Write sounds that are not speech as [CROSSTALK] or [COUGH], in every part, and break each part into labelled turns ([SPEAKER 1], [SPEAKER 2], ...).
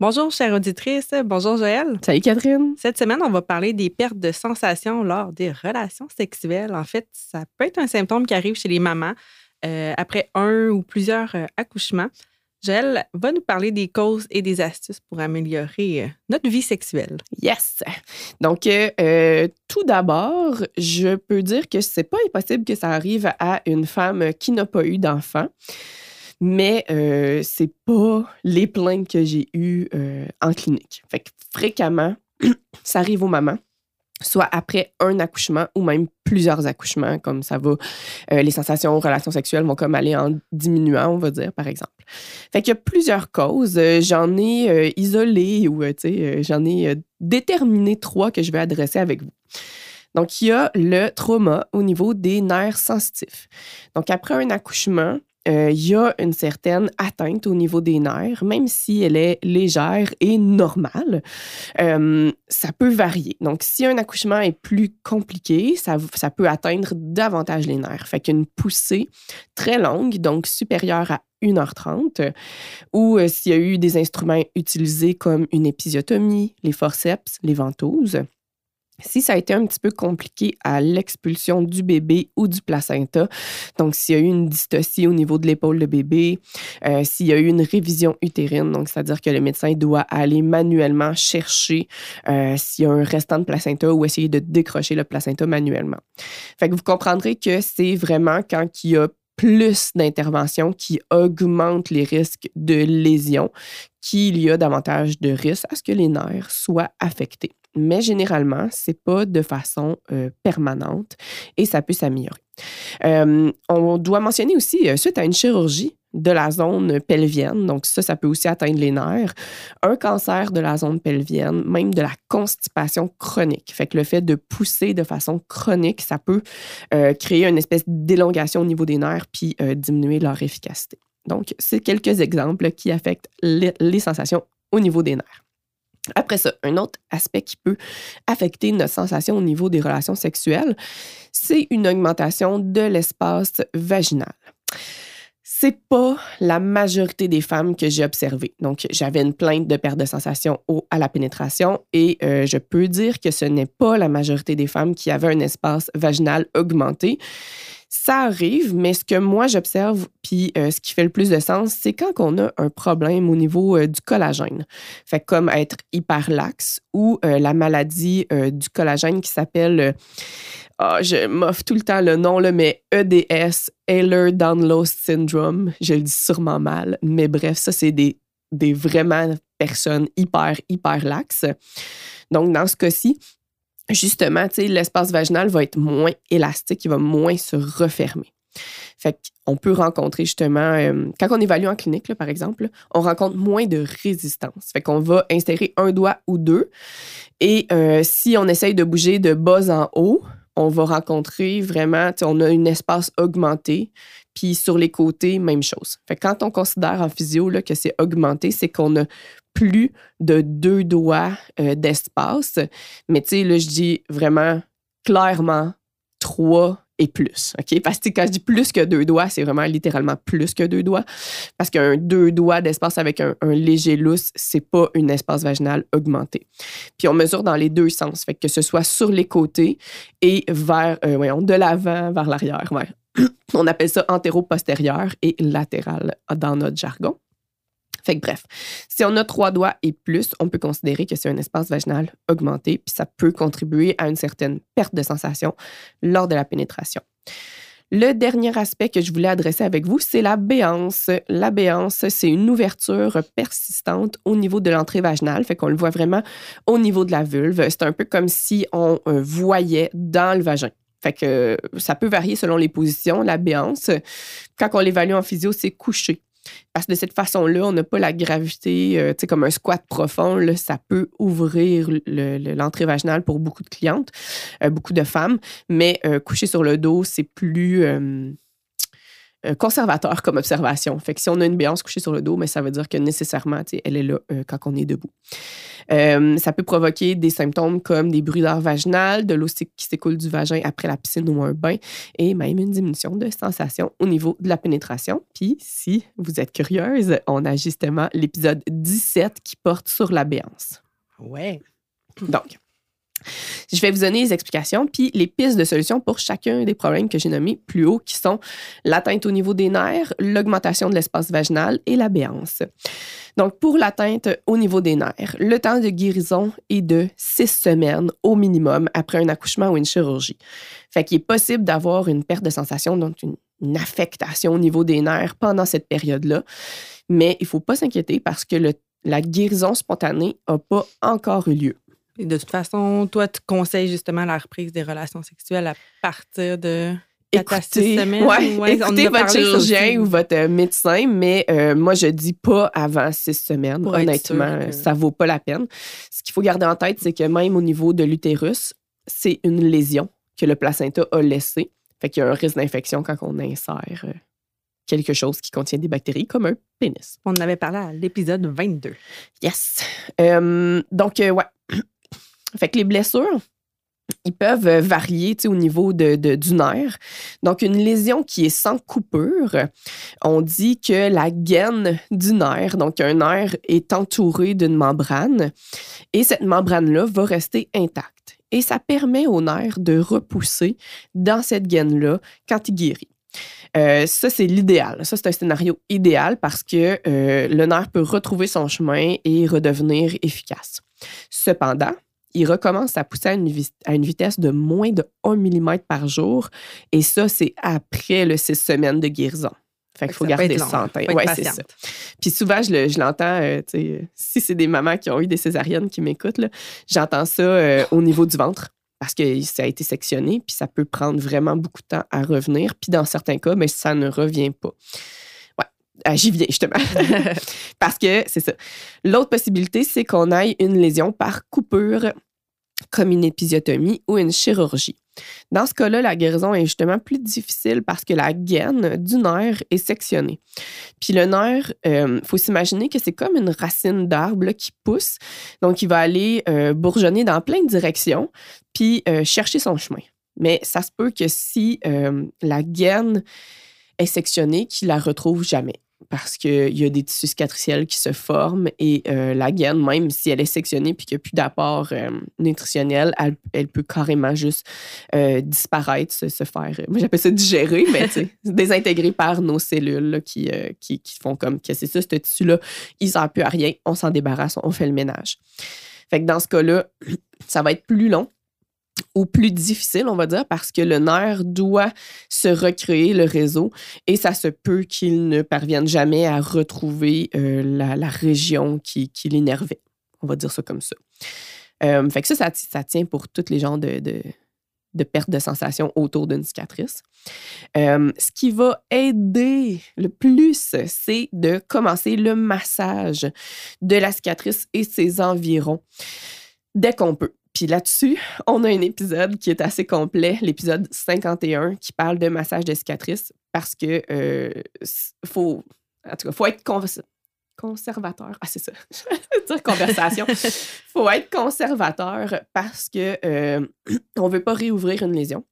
[SPEAKER 1] Bonjour, chère auditrice. Bonjour, Joël.
[SPEAKER 2] Salut, Catherine.
[SPEAKER 1] Cette semaine, on va parler des pertes de sensations lors des relations sexuelles. En fait, ça peut être un symptôme qui arrive chez les mamans euh, après un ou plusieurs euh, accouchements. Joël va nous parler des causes et des astuces pour améliorer euh, notre vie sexuelle.
[SPEAKER 2] Yes! Donc, tout d'abord, je peux dire que c'est pas impossible que ça arrive à une femme qui n'a pas eu d'enfant mais euh, c'est pas les plaintes que j'ai eues euh, en clinique. Fait que fréquemment, [CLEARS THROAT] ça arrive aux mamans, soit après un accouchement ou même plusieurs accouchements, comme ça va. Euh, les sensations, relations sexuelles vont comme aller en diminuant, on va dire, par exemple. Fait qu'il y a plusieurs causes. J'en ai isolé ou, tu sais, j'en ai déterminé trois que je vais adresser avec vous. Donc, il y a le trauma au niveau des nerfs sensitifs. Donc, après un accouchement, euh, il y a une certaine atteinte au niveau des nerfs, même si elle est légère et normale. Euh, ça peut varier. Donc, si un accouchement est plus compliqué, ça, ça peut atteindre davantage les nerfs. Fait qu'une poussée très longue, donc supérieure à 1h30, ou euh, s'il y a eu des instruments utilisés comme une épisiotomie, les forceps, les ventouses, si ça a été un petit peu compliqué à l'expulsion du bébé ou du placenta, donc s'il y a eu une dystocie au niveau de l'épaule de bébé, euh, s'il y a eu une révision utérine, donc c'est-à-dire que le médecin doit aller manuellement chercher euh, s'il y a un restant de placenta ou essayer de décrocher le placenta manuellement. Fait que vous comprendrez que c'est vraiment quand il y a plus d'interventions qui augmentent les risques de lésions qu'il y a davantage de risques à ce que les nerfs soient affectés mais généralement, c'est pas de façon euh, permanente et ça peut s'améliorer. Euh, on doit mentionner aussi, euh, suite à une chirurgie de la zone pelvienne, donc ça, ça peut aussi atteindre les nerfs, un cancer de la zone pelvienne, même de la constipation chronique. Fait que le fait de pousser de façon chronique, ça peut créer une espèce d'élongation au niveau des nerfs puis diminuer leur efficacité. Donc, c'est quelques exemples qui affectent les sensations au niveau des nerfs. Après ça, un autre aspect qui peut affecter notre sensation au niveau des relations sexuelles, c'est une augmentation de l'espace vaginal. C'est pas la majorité des femmes que j'ai observées. Donc, j'avais une plainte de perte de sensation à la pénétration et euh, je peux dire que ce n'est pas la majorité des femmes qui avaient un espace vaginal augmenté. Ça arrive, mais ce que moi j'observe, puis euh, ce qui fait le plus de sens, c'est quand on a un problème au niveau euh, du collagène. Fait comme être hyperlaxe ou euh, la maladie du collagène qui s'appelle, oh, je m'offre tout le temps le nom, là, mais EDS, Ehlers-Danlos Syndrome. Je le dis sûrement mal, mais bref, ça, c'est des, des vraiment personnes hyper, hyper laxes. Donc, dans ce cas-ci, justement, l'espace vaginal va être moins élastique, il va moins se refermer. Fait qu'on peut rencontrer justement, euh, quand on évalue en clinique, par exemple, on rencontre moins de résistance. Fait qu'on va insérer un doigt ou deux. Et euh, si on essaye de bouger de bas en haut, on va rencontrer vraiment, on a un espace augmenté. Puis sur les côtés, même chose. Fait quand on considère en physio là, que c'est augmenté, c'est qu'on a plus de deux doigts euh, d'espace. Mais tu sais, là, je dis vraiment clairement trois et plus. OK? Parce que quand je dis plus que deux doigts, c'est vraiment littéralement plus que deux doigts. Parce qu'un deux doigts d'espace avec un, léger lousse, c'est pas un espace vaginal augmenté. Puis on mesure dans les deux sens. Fait que ce soit sur les côtés et vers, euh, voyons, de l'avant vers l'arrière. [CLEARS THROAT] on appelle ça antéro-postérieur et latéral dans notre jargon. Fait que bref, si on a trois doigts et plus, on peut considérer que c'est un espace vaginal augmenté, puis ça peut contribuer à une certaine perte de sensation lors de la pénétration. Le dernier aspect que je voulais adresser avec vous, c'est la béance. La béance, c'est une ouverture persistante au niveau de l'entrée vaginale, fait qu'on le voit vraiment au niveau de la vulve. C'est un peu comme si on euh, voyait dans le vagin. Fait que ça peut varier selon les positions. La béance, quand on l'évalue en physio, c'est couché. Parce que de cette façon-là, on n'a pas la gravité, euh, tu sais, comme un squat profond, ça peut ouvrir l'entrée vaginale pour beaucoup de clientes, euh, beaucoup de femmes, mais euh, coucher sur le dos, c'est plus conservateur comme observation. Fait que si on a une béance couchée sur le dos, mais ça veut dire que nécessairement, elle est là euh, quand on est debout. Euh, ça peut provoquer des symptômes comme des brûlures vaginales, de l'eau qui s'écoule du vagin après la piscine ou un bain, et même une diminution de sensation au niveau de la pénétration. Puis, si vous êtes curieuse, on a justement l'épisode 17 qui porte sur la béance.
[SPEAKER 1] Ouais.
[SPEAKER 2] Donc, je vais vous donner les explications puis les pistes de solutions pour chacun des problèmes que j'ai nommés plus haut, qui sont l'atteinte au niveau des nerfs, l'augmentation de l'espace vaginal et la béance. Donc, pour l'atteinte au niveau des nerfs, le temps de guérison est de six semaines au minimum après un accouchement ou une chirurgie. Fait qu'il est possible d'avoir une perte de sensation, donc une, affectation au niveau des nerfs pendant cette période-là. Mais il ne faut pas s'inquiéter parce que la guérison spontanée n'a pas encore eu lieu.
[SPEAKER 1] Et de toute façon, toi, tu conseilles justement la reprise des relations sexuelles à partir de
[SPEAKER 2] écoutez, ouais, écoutez votre chirurgien ou votre euh, médecin, mais euh, moi, je dis pas avant six semaines. honnêtement, ça vaut pas la peine. Ce qu'il faut garder en tête, c'est que même au niveau de l'utérus, c'est une lésion que le placenta a laissée. Fait qu'il y a un risque d'infection quand on insère euh, quelque chose qui contient des bactéries, comme un pénis.
[SPEAKER 1] On en avait parlé à l'épisode 22.
[SPEAKER 2] Yes. donc, ouais. Fait que les blessures, ils peuvent varier au niveau de, du nerf. Donc, une lésion qui est sans coupure, on dit que la gaine du nerf, donc un nerf, est entouré d'une membrane et cette membrane-là va rester intacte. Et ça permet au nerf de repousser dans cette gaine-là quand il guérit. Euh, ça, c'est l'idéal. Ça, c'est un scénario idéal parce que euh, le nerf peut retrouver son chemin et redevenir efficace. Cependant, il recommence à pousser à une, vitesse de moins de 1 mm par jour. Et ça, c'est après le six semaines de guérison. Fait qu'il faut garder ça Ouais, c'est ça. Puis souvent, je l'entends, euh, si c'est des mamans qui ont eu des césariennes qui m'écoutent, j'entends ça euh, au niveau du ventre parce que ça a été sectionné, puis ça peut prendre vraiment beaucoup de temps à revenir. Puis dans certains cas, mais ça ne revient pas. Ah, j'y viens justement. [LAUGHS] Parce que c'est ça. L'autre possibilité, c'est qu'on aille une lésion par coupure, comme une épisiotomie ou une chirurgie. Dans ce cas-là, la guérison est justement plus difficile parce que la gaine du nerf est sectionnée. Puis le nerf, il euh, faut s'imaginer que c'est comme une racine d'arbre qui pousse. Donc, il va aller euh, bourgeonner dans plein de directions, puis euh, chercher son chemin. Mais ça se peut que si la gaine est sectionnée, qu'il la retrouve jamais parce qu'il y a des tissus cicatriciels qui se forment et euh, la gaine, même si elle est sectionnée puis qu'il n'y a plus d'apport euh, nutritionnel, elle, peut carrément juste euh, disparaître, se, faire, moi j'appelle ça digérer, mais [LAUGHS] désintégrer par nos cellules qui, qui, font comme que c'est ça, ce tissu-là, il ne sert plus à rien, on s'en débarrasse, on fait le ménage. Fait que dans ce cas-là, [CLEARS THROAT] ça va être plus long ou plus difficile, on va dire, parce que le nerf doit se recréer le réseau et ça se peut qu'il ne parvienne jamais à retrouver euh, la, région qui, l'énervait. On va dire ça comme ça. Euh, fait que ça, ça, tient pour tous les genres de, de, perte de sensation autour d'une cicatrice. Euh, ce qui va aider le plus, c'est de commencer le massage de la cicatrice et ses environs dès qu'on peut. Puis là-dessus, on a un épisode qui est assez complet, l'épisode 51, qui parle de massage de cicatrices parce que euh, faut, en tout cas, faut être conservateur. Ah, c'est ça. [LAUGHS] dire conversation. [LAUGHS] faut être conservateur parce que euh, on veut pas réouvrir une lésion.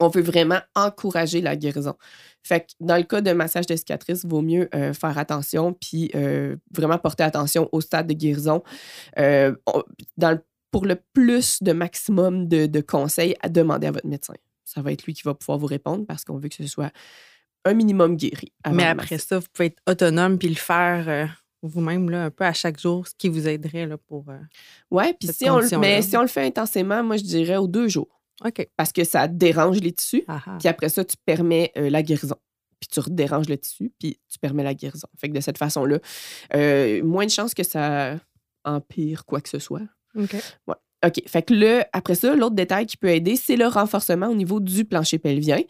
[SPEAKER 2] On veut vraiment encourager la guérison. Fait que dans le cas de massage de cicatrices, il vaut mieux euh, faire attention puis euh, vraiment porter attention au stade de guérison. dans le pour le plus de maximum de, conseils à demander à votre médecin. Ça va être lui qui va pouvoir vous répondre parce qu'on veut que ce soit un minimum guéri.
[SPEAKER 1] Mais après ça, vous pouvez être autonome puis le faire euh, vous-même là, un peu à chaque jour, ce qui vous aiderait là, pour. Euh,
[SPEAKER 2] oui, puis si on, mais si on le fait intensément, moi, je dirais aux deux jours.
[SPEAKER 1] OK.
[SPEAKER 2] Parce que ça dérange les tissus. Puis après ça, tu permets euh, la guérison. Puis tu redéranges le tissu, puis tu permets la guérison. Fait que de cette façon-là, moins de chances que ça empire quoi que ce soit.
[SPEAKER 1] OK.
[SPEAKER 2] Ouais. OK. Fait que là, après ça, l'autre détail qui peut aider, c'est le renforcement au niveau du plancher pelvien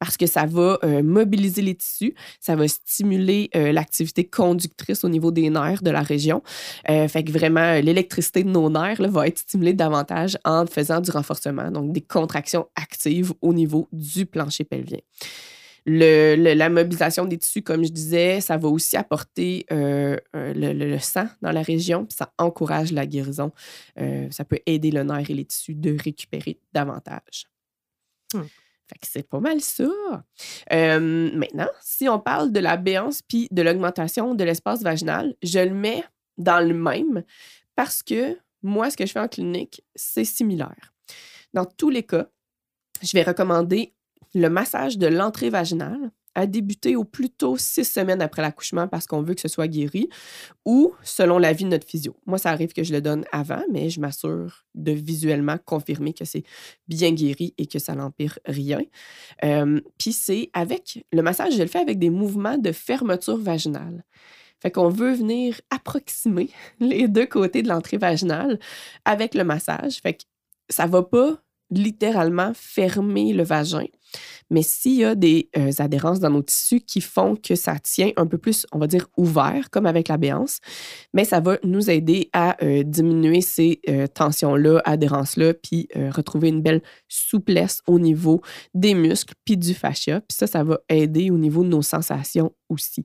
[SPEAKER 2] parce que ça va euh, mobiliser les tissus, ça va stimuler euh, l'activité conductrice au niveau des nerfs de la région. Euh, fait que vraiment, l'électricité de nos nerfs va être stimulée davantage en faisant du renforcement, donc des contractions actives au niveau du plancher pelvien. Le, la mobilisation des tissus, comme je disais, ça va aussi apporter euh, le, sang dans la région, puis ça encourage la guérison. Euh, ça peut aider le nerf et les tissus de récupérer davantage. Hmm. Fait que c'est pas mal ça. Euh, maintenant, si on parle de la béance puis de l'augmentation de l'espace vaginal, je le mets dans le même parce que moi, ce que je fais en clinique, c'est similaire. Dans tous les cas, je vais recommander le massage de l'entrée vaginale a débuté au plus tôt six semaines après l'accouchement parce qu'on veut que ce soit guéri ou selon l'avis de notre physio. Moi, ça arrive que je le donne avant, mais je m'assure de visuellement confirmer que c'est bien guéri et que ça n'empire rien. Euh, puis c'est avec le massage, je le fais avec des mouvements de fermeture vaginale. Fait qu'on veut venir approximer [LAUGHS] les deux côtés de l'entrée vaginale avec le massage. Fait que ça va pas littéralement fermer le vagin. Mais s'il y a des euh, adhérences dans nos tissus qui font que ça tient un peu plus, on va dire, ouvert, comme avec la béance, mais ça va nous aider à euh, diminuer ces euh, tensions-là, adhérences-là, puis retrouver une belle souplesse au niveau des muscles, puis du fascia. Puis ça, ça va aider au niveau de nos sensations aussi.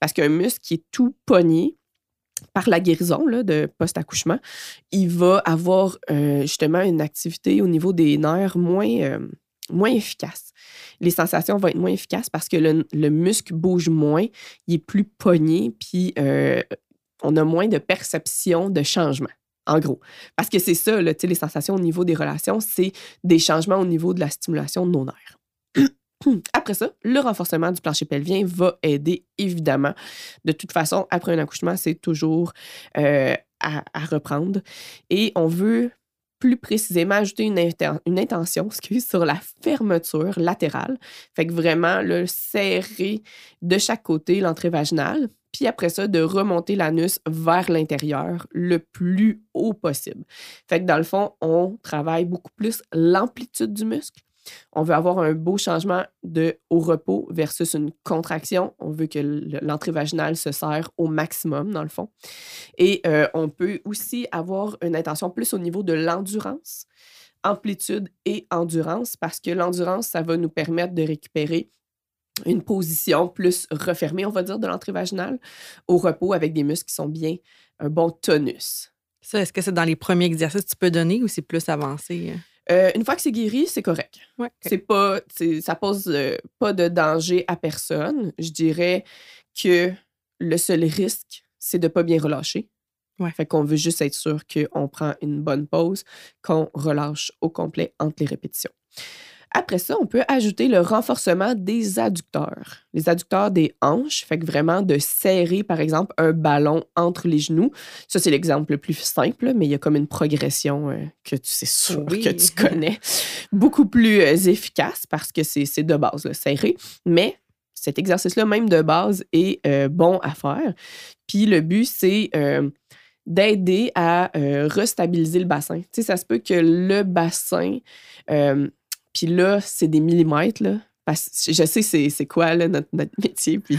[SPEAKER 2] Parce qu'un muscle qui est tout pogné, par la guérison là, de post-accouchement, il va avoir justement une activité au niveau des nerfs moins, moins efficace. Les sensations vont être moins efficaces parce que le, muscle bouge moins, il est plus pogné, puis euh, on a moins de perception de changement. En gros. Parce que c'est ça, les sensations au niveau des relations, c'est des changements au niveau de la stimulation de nos nerfs. [CLEARS THROAT] Après ça, le renforcement du plancher pelvien va aider évidemment. De toute façon, après un accouchement, c'est toujours euh, à, reprendre. Et on veut plus précisément ajouter une, intention [LAUGHS] sur la fermeture latérale. Fait que vraiment le serrer de chaque côté l'entrée vaginale. Puis après ça, de remonter l'anus vers l'intérieur le plus haut possible. Fait que dans le fond, on travaille beaucoup plus l'amplitude du muscle on veut avoir un beau changement de au repos versus une contraction. On veut que l'entrée vaginale se serre au maximum, dans le fond. Et euh, on peut aussi avoir une intention plus au niveau de l'endurance, amplitude et endurance, parce que l'endurance, ça va nous permettre de récupérer une position plus refermée, on va dire, de l'entrée vaginale au repos avec des muscles qui sont bien un bon tonus.
[SPEAKER 1] Ça, est-ce que c'est dans les premiers exercices que tu peux donner ou c'est plus avancé?
[SPEAKER 2] Euh, une fois que c'est guéri, c'est correct. C'est pas, ça pose euh, pas de danger à personne. Je dirais que le seul risque, c'est de pas bien relâcher. Fait qu'on veut juste être sûr qu'on prend une bonne pause, qu'on relâche au complet entre les répétitions. Après ça, on peut ajouter le renforcement des adducteurs. Les adducteurs des hanches, fait que vraiment de serrer, par exemple, un ballon entre les genoux. Ça, c'est l'exemple le plus simple, mais il y a comme une progression euh, que tu sais sûr que tu connais, beaucoup plus euh, efficace parce que c'est de base, le serrer. Mais cet exercice-là, même de base, est euh, bon à faire. Puis le but, c'est d'aider à restabiliser le bassin. Tu sais, ça se peut que le bassin puis là, c'est des millimètres, là. Parce que je sais c'est quoi là, notre, métier. Puis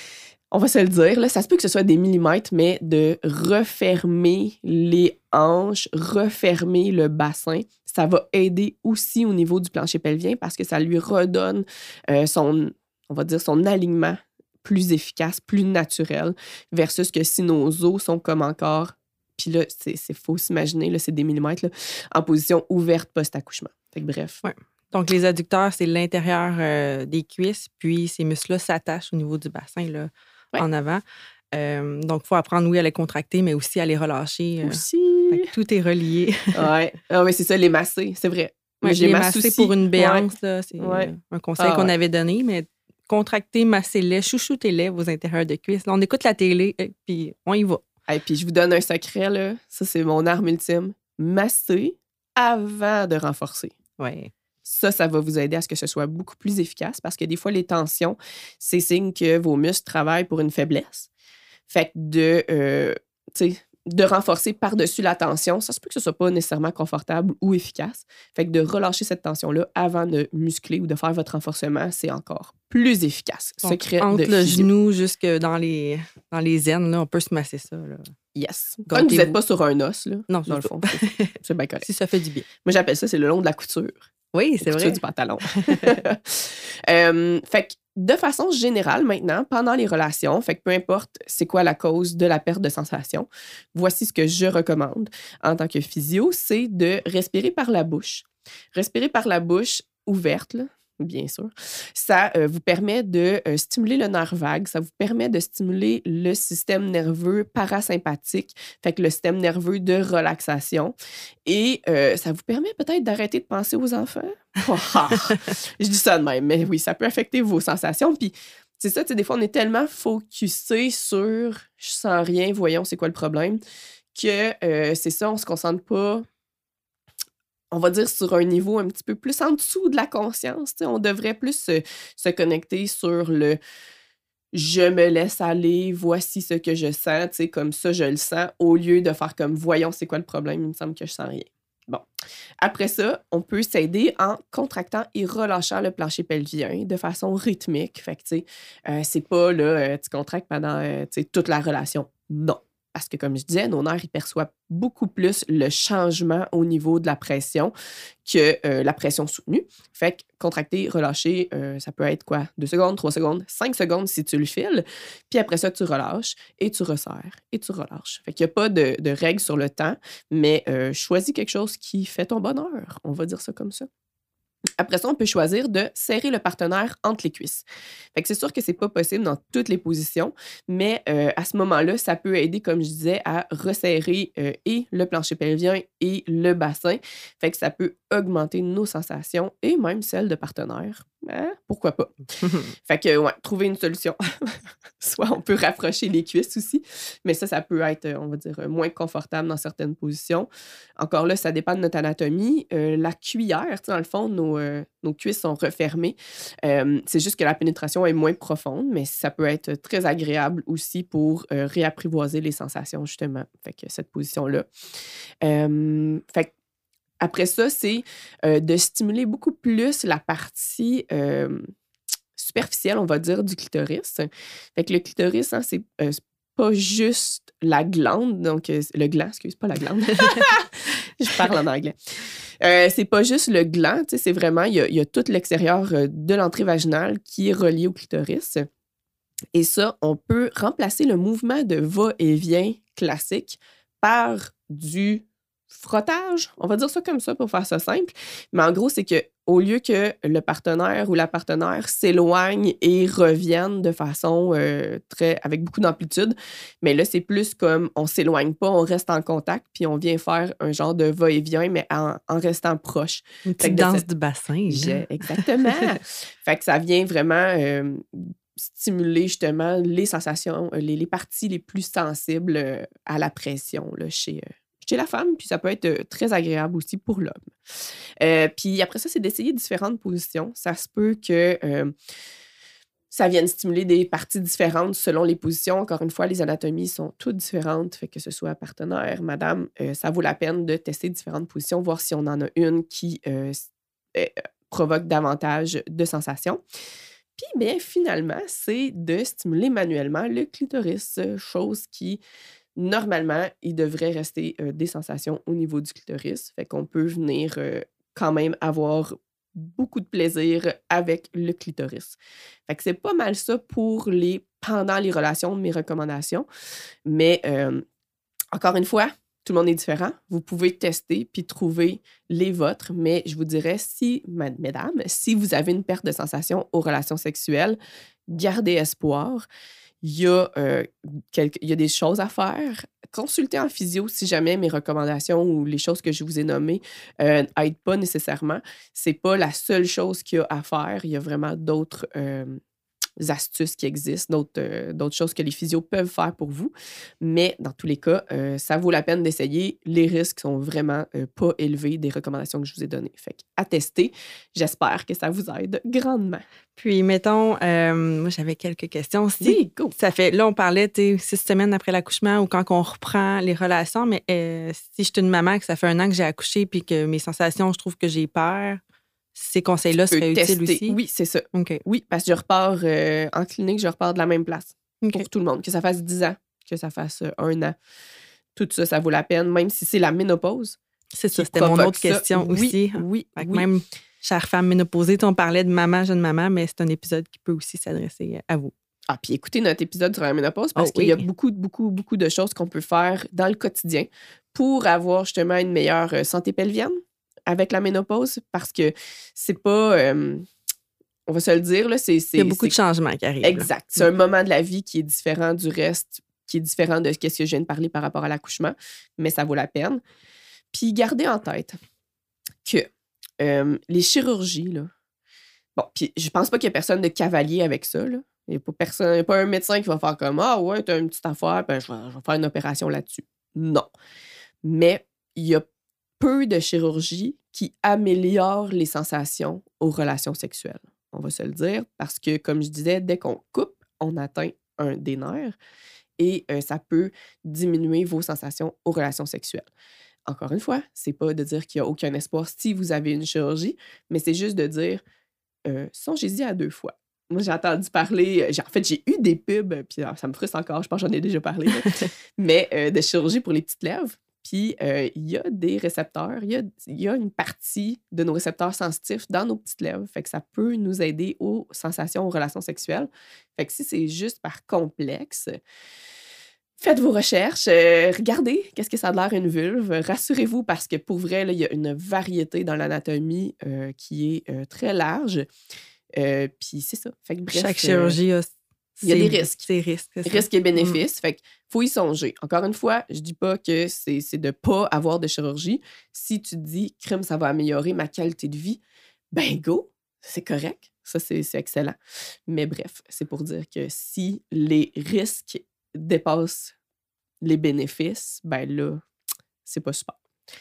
[SPEAKER 2] [LAUGHS] on va se le dire, là, ça se peut que ce soit des millimètres, mais de refermer les hanches, refermer le bassin, ça va aider aussi au niveau du plancher pelvien parce que ça lui redonne euh, son, on va dire, son alignement plus efficace, plus naturel, versus que si nos os sont comme encore, puis là, c'est faux s'imaginer, c'est des millimètres, en position ouverte post-accouchement. Fait que bref.
[SPEAKER 1] Donc, les adducteurs, c'est l'intérieur euh, des cuisses, puis ces muscles-là s'attachent au niveau du bassin, là, en avant. Euh, donc, il faut apprendre, oui, à les contracter, mais aussi à les relâcher.
[SPEAKER 2] Euh. aussi.
[SPEAKER 1] tout est relié. [LAUGHS]
[SPEAKER 2] oui, ah, c'est ça, les masser, c'est vrai.
[SPEAKER 1] Ouais, les masser pour une béance, c'est un conseil ah, qu'on avait donné, mais contractez, massez-les, chouchoutez-les, vos intérieurs de cuisses. Là, on écoute la télé, et puis on y va.
[SPEAKER 2] Et puis, je vous donne un secret, là. Ça, c'est mon arme ultime. Masser avant de renforcer.
[SPEAKER 1] Oui.
[SPEAKER 2] Ça, ça va vous aider à ce que ce soit beaucoup plus efficace parce que des fois, les tensions, c'est signe que vos muscles travaillent pour une faiblesse. Fait que de, euh, de renforcer par-dessus la tension, ça se peut que ce soit pas nécessairement confortable ou efficace. Fait que de relâcher cette tension-là avant de muscler ou de faire votre renforcement, c'est encore plus efficace.
[SPEAKER 1] Secret entre le genou jusque dans les, dans les aines, là, on peut se masser ça. Là.
[SPEAKER 2] Yes. Comme vous n'êtes pas sur un os, là,
[SPEAKER 1] non, dans le fond.
[SPEAKER 2] c'est bien correct. [LAUGHS]
[SPEAKER 1] Si ça fait du bien.
[SPEAKER 2] Moi, j'appelle ça, c'est le long de la couture.
[SPEAKER 1] Oui, c'est vrai.
[SPEAKER 2] du pantalon. [LAUGHS] euh, fait que de façon générale, maintenant, pendant les relations, fait que peu importe c'est quoi la cause de la perte de sensation, voici ce que je recommande en tant que physio, c'est de respirer par la bouche. Respirer par la bouche ouverte, là, bien sûr. Ça euh, vous permet de euh, stimuler le nerf vague, ça vous permet de stimuler le système nerveux parasympathique, fait que le système nerveux de relaxation. Et euh, ça vous permet peut-être d'arrêter de penser aux enfants. [LAUGHS] je dis ça de même, mais oui, ça peut affecter vos sensations. Puis c'est ça, tu sais, des fois, on est tellement focusé sur je sens rien, voyons, c'est quoi le problème, que c'est ça, on se concentre pas on va dire, sur un niveau un petit peu plus en dessous de la conscience. On devrait plus se, connecter sur le je me laisse aller, voici ce que je sens, comme ça, je le sens, au lieu de faire comme voyons, c'est quoi le problème, il me semble que je sens rien. Bon. Après ça, on peut s'aider en contractant et relâchant le plancher pelvien de façon rythmique. Fait que, euh, c'est pas, là, euh, tu contractes pendant, euh, toute la relation. Non parce que, comme je disais, nos nerfs, ils perçoivent beaucoup plus le changement au niveau de la pression que euh, la pression soutenue. Fait que contracter, relâcher, euh, ça peut être quoi? Deux secondes, trois secondes, cinq secondes si tu le files. Puis après ça, tu relâches et tu resserres et tu relâches. Fait qu'il n'y a pas de, règles sur le temps, mais euh, choisis quelque chose qui fait ton bonheur. On va dire ça comme ça. Après ça, on peut choisir de serrer le partenaire entre les cuisses. Fait c'est sûr que c'est pas possible dans toutes les positions, mais euh, à ce moment-là, ça peut aider, comme je disais, à resserrer euh, et le plancher pelvien et le bassin. Ça peut augmenter nos sensations et même celles de partenaire. Hein? Pourquoi pas? [LAUGHS] fait que, ouais, trouver une solution. [LAUGHS] Soit on peut rapprocher les cuisses aussi, mais ça, ça peut être, on va dire, moins confortable dans certaines positions. Encore là, ça dépend de notre anatomie. Euh, la cuillère, dans le fond, nos, euh, nos cuisses sont refermées. Euh, c'est juste que la pénétration est moins profonde, mais ça peut être très agréable aussi pour réapprivoiser les sensations, justement. Fait que cette position-là. fait que après ça, c'est euh, de stimuler beaucoup plus la partie euh, superficielle, on va dire, du clitoris. Fait que le clitoris, hein, c'est euh, pas juste la glande, donc le gland, excuse, pas la glande. [LAUGHS] Je parle en anglais. c'est pas juste le gland, c'est vraiment, il y, a, tout l'extérieur de l'entrée vaginale qui est relié au clitoris. Et ça, on peut remplacer le mouvement de va-et-vient classique par du frottage, on va dire ça comme ça pour faire ça simple. Mais en gros, c'est que au lieu que le partenaire ou la partenaire s'éloigne et revienne de façon euh, très avec beaucoup d'amplitude, mais là c'est plus comme on s'éloigne pas, on reste en contact puis on vient faire un genre de va-et-vient mais en, restant proche.
[SPEAKER 1] Une petite danse du bassin. [LAUGHS]
[SPEAKER 2] exactement. fait que ça vient vraiment euh, stimuler justement les sensations, les, les, parties les plus sensibles euh, à la pression là, chez chez la femme, puis ça peut être euh, très agréable aussi pour l'homme. Euh, puis après ça, c'est d'essayer différentes positions. Ça se peut que euh, ça vienne stimuler des parties différentes selon les positions. Encore une fois, les anatomies sont toutes différentes, fait que ce soit partenaire, madame, ça vaut la peine de tester différentes positions, voir si on en a une qui provoque davantage de sensations. Puis, bien, finalement, c'est de stimuler manuellement le clitoris, chose qui normalement, il devrait rester des sensations au niveau du clitoris. Fait qu'on peut venir quand même avoir beaucoup de plaisir avec le clitoris. Fait que c'est pas mal ça pour les pendant les relations, mes recommandations. Mais encore une fois, tout le monde est différent. Vous pouvez tester puis trouver les vôtres, mais je vous dirais, si, mesdames, si vous avez une perte de sensation aux relations sexuelles, gardez espoir il y, a, euh, il y a des choses à faire. Consultez en physio si jamais mes recommandations ou les choses que je vous ai nommées n'aident euh, pas nécessairement. C'est pas la seule chose qu'il y a à faire. Il y a vraiment d'autres euh, astuces qui existent, d'autres euh, d'autres choses que les physios peuvent faire pour vous. Mais dans tous les cas, euh, ça vaut la peine d'essayer. Les risques sont vraiment euh, pas élevés des recommandations que je vous ai données. Fait à tester. J'espère que ça vous aide grandement.
[SPEAKER 1] Puis, mettons, moi, j'avais quelques questions. Si
[SPEAKER 2] Oui, go.
[SPEAKER 1] ça fait, là, on parlait, tu six semaines après l'accouchement ou quand on reprend les relations, mais si je suis une maman que ça fait un an que j'ai accouché puis que mes sensations, je trouve que j'ai peur, ces conseils-là seraient utiles aussi?
[SPEAKER 2] Oui, c'est ça.
[SPEAKER 1] OK.
[SPEAKER 2] Oui, parce que je repars euh, en clinique, je repars de la même place. Pour tout le monde, que ça fasse 10 ans, que ça fasse euh, un an. Tout ça, ça vaut la peine, même si c'est la ménopause.
[SPEAKER 1] C'est ça, c'était mon autre
[SPEAKER 2] ça.
[SPEAKER 1] question
[SPEAKER 2] Oui,
[SPEAKER 1] aussi.
[SPEAKER 2] Oui, oui.
[SPEAKER 1] Même chère femme ménopausée, on parlait de maman, jeune maman, mais c'est un épisode qui peut aussi s'adresser à vous.
[SPEAKER 2] Ah, puis écoutez notre épisode sur la ménopause parce
[SPEAKER 1] Oh,
[SPEAKER 2] qu'il y a beaucoup, beaucoup, beaucoup de choses qu'on peut faire dans le quotidien pour avoir justement une meilleure euh, santé pelvienne avec la ménopause parce que c'est pas. euh, on va se le dire, là, c'est.
[SPEAKER 1] Il y a beaucoup de changements qui arrivent.
[SPEAKER 2] Exact. C'est un moment de la vie qui est différent du reste, qui est différent de ce que je viens de parler par rapport à l'accouchement, mais ça vaut la peine. Puis gardez en tête que euh, les chirurgies, là, bon, puis je pense pas qu'il y a personne de cavalier avec ça, là. Il n'y a pas personne, il y a pas un médecin qui va faire comme Ah ouais, t'as une petite affaire, ben, je, vais, je vais faire une opération là-dessus. Non. Mais il y a peu de chirurgies qui améliorent les sensations aux relations sexuelles. On va se le dire, parce que, comme je disais, dès qu'on coupe, on atteint un des nerfs et euh, ça peut diminuer vos sensations aux relations sexuelles. Encore une fois, c'est pas de dire qu'il n'y a aucun espoir si vous avez une chirurgie, mais c'est juste de dire euh, songez-y à deux fois. Moi, j'ai entendu parler, euh, en fait, j'ai eu des pubs, puis alors, ça me frustre encore, je pense que j'en ai déjà parlé, [LAUGHS] mais euh, de chirurgie pour les petites lèvres. Puis, euh, il y a des récepteurs, il y a, une partie de nos récepteurs sensitifs dans nos petites lèvres. Fait que ça peut nous aider aux sensations, aux relations sexuelles. Fait que si c'est juste par complexe, faites vos recherches, euh, regardez qu'est-ce que ça a l'air une vulve. Rassurez-vous parce que pour vrai, il y a une variété dans l'anatomie euh, qui est très large. Puis c'est ça. Fait que
[SPEAKER 1] Chaque chirurgie
[SPEAKER 2] il y a des risques.
[SPEAKER 1] c'est ça.
[SPEAKER 2] risques et bénéfices. Fait qu'il faut y songer. Encore une fois, je dis pas que c'est de pas avoir de chirurgie. Si tu te dis, crème, ça va améliorer ma qualité de vie, ben go, c'est correct. Ça, c'est c'est excellent. Mais bref, c'est pour dire que si les risques dépassent les bénéfices, ben là, c'est pas super.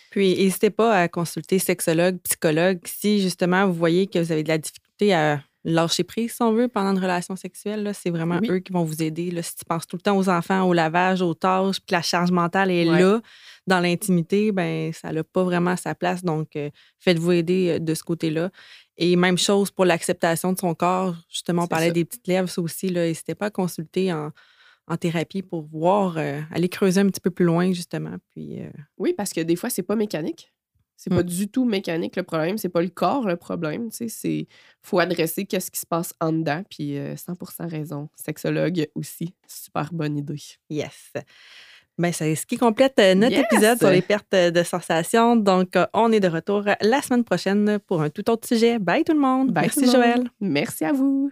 [SPEAKER 1] Puis, n'hésitez pas à consulter sexologue, psychologue si justement vous voyez que vous avez de la difficulté à lâcher prise, si on veut, pendant une relation sexuelle. C'est vraiment
[SPEAKER 2] Oui.
[SPEAKER 1] eux qui vont vous aider. Là, si tu penses tout le temps aux enfants, au lavage, aux tâches, puis la charge mentale est
[SPEAKER 2] Ouais.
[SPEAKER 1] là, dans l'intimité, ben ça n'a pas vraiment sa place. Donc, euh, faites-vous aider euh, de ce côté-là. Et même chose pour l'acceptation de son corps. Justement, on parlait
[SPEAKER 2] ça.
[SPEAKER 1] des petites lèvres, ça aussi. N'hésitez pas à consulter en, en thérapie pour voir, euh, aller creuser un petit peu plus loin, justement. Puis, euh,
[SPEAKER 2] Oui, parce que des fois, c'est pas mécanique. C'est pas
[SPEAKER 1] Mm.
[SPEAKER 2] du tout mécanique le problème. C'est pas le corps le problème. Tu sais, c'est faut adresser qu'est-ce qui se passe en dedans. Puis euh, 100% raison. Sexologue aussi, super bonne idée.
[SPEAKER 1] Yes. Ben, c'est ce qui complète euh, notre
[SPEAKER 2] Yes!
[SPEAKER 1] épisode sur les pertes euh, de sensations. Donc, euh, on est de retour la semaine prochaine pour un tout autre sujet. Bye tout le monde.
[SPEAKER 2] Bye,
[SPEAKER 1] Merci
[SPEAKER 2] monde.
[SPEAKER 1] Joël.
[SPEAKER 2] Merci à vous.